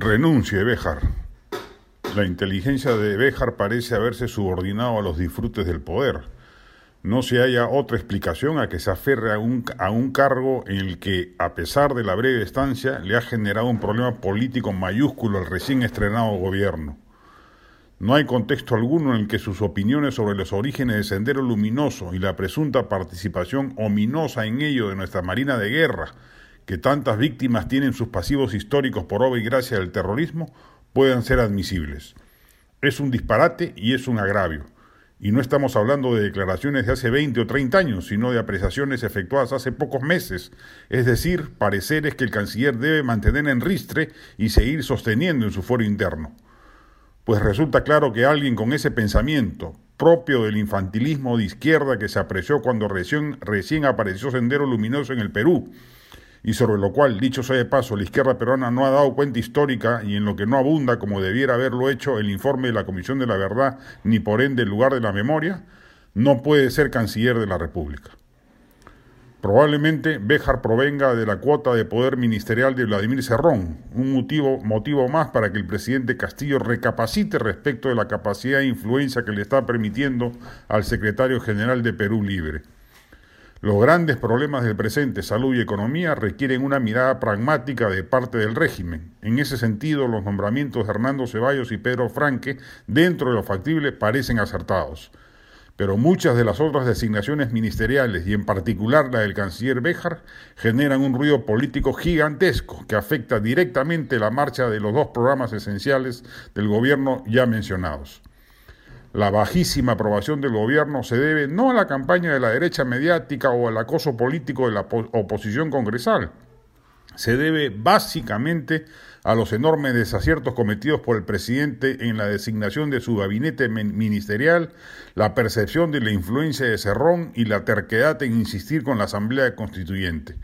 Renuncie, Béjar. La inteligencia de Béjar parece haberse subordinado a los disfrutes del poder. No se haya otra explicación a que se aferre a un, a un cargo en el que, a pesar de la breve estancia, le ha generado un problema político mayúsculo al recién estrenado gobierno. No hay contexto alguno en el que sus opiniones sobre los orígenes del Sendero Luminoso y la presunta participación ominosa en ello de nuestra Marina de Guerra, que tantas víctimas tienen sus pasivos históricos por obra y gracia del terrorismo puedan ser admisibles. Es un disparate y es un agravio. Y no estamos hablando de declaraciones de hace 20 o 30 años, sino de apreciaciones efectuadas hace pocos meses, es decir, pareceres que el canciller debe mantener en ristre y seguir sosteniendo en su foro interno. Pues resulta claro que alguien con ese pensamiento, propio del infantilismo de izquierda que se apreció cuando recién, recién apareció Sendero Luminoso en el Perú, y sobre lo cual, dicho sea de paso, la izquierda peruana no ha dado cuenta histórica y en lo que no abunda como debiera haberlo hecho el informe de la Comisión de la Verdad, ni por ende el lugar de la memoria, no puede ser canciller de la República. Probablemente Béjar provenga de la cuota de poder ministerial de Vladimir Cerrón, un motivo, motivo más para que el presidente Castillo recapacite respecto de la capacidad e influencia que le está permitiendo al secretario general de Perú Libre. Los grandes problemas del presente, salud y economía, requieren una mirada pragmática de parte del régimen. En ese sentido, los nombramientos de Hernando Ceballos y Pedro Franque, dentro de lo factible, parecen acertados. Pero muchas de las otras designaciones ministeriales, y en particular la del canciller Béjar, generan un ruido político gigantesco que afecta directamente la marcha de los dos programas esenciales del gobierno ya mencionados. La bajísima aprobación del gobierno se debe no a la campaña de la derecha mediática o al acoso político de la oposición congresal, se debe básicamente a los enormes desaciertos cometidos por el presidente en la designación de su gabinete ministerial, la percepción de la influencia de Cerrón y la terquedad en insistir con la Asamblea Constituyente.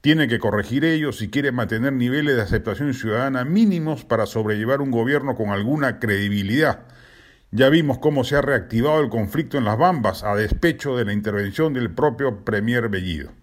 Tiene que corregir ello si quiere mantener niveles de aceptación ciudadana mínimos para sobrellevar un gobierno con alguna credibilidad ya vimos cómo se ha reactivado el conflicto en las Bambas a despecho de la intervención del propio Premier Bellido.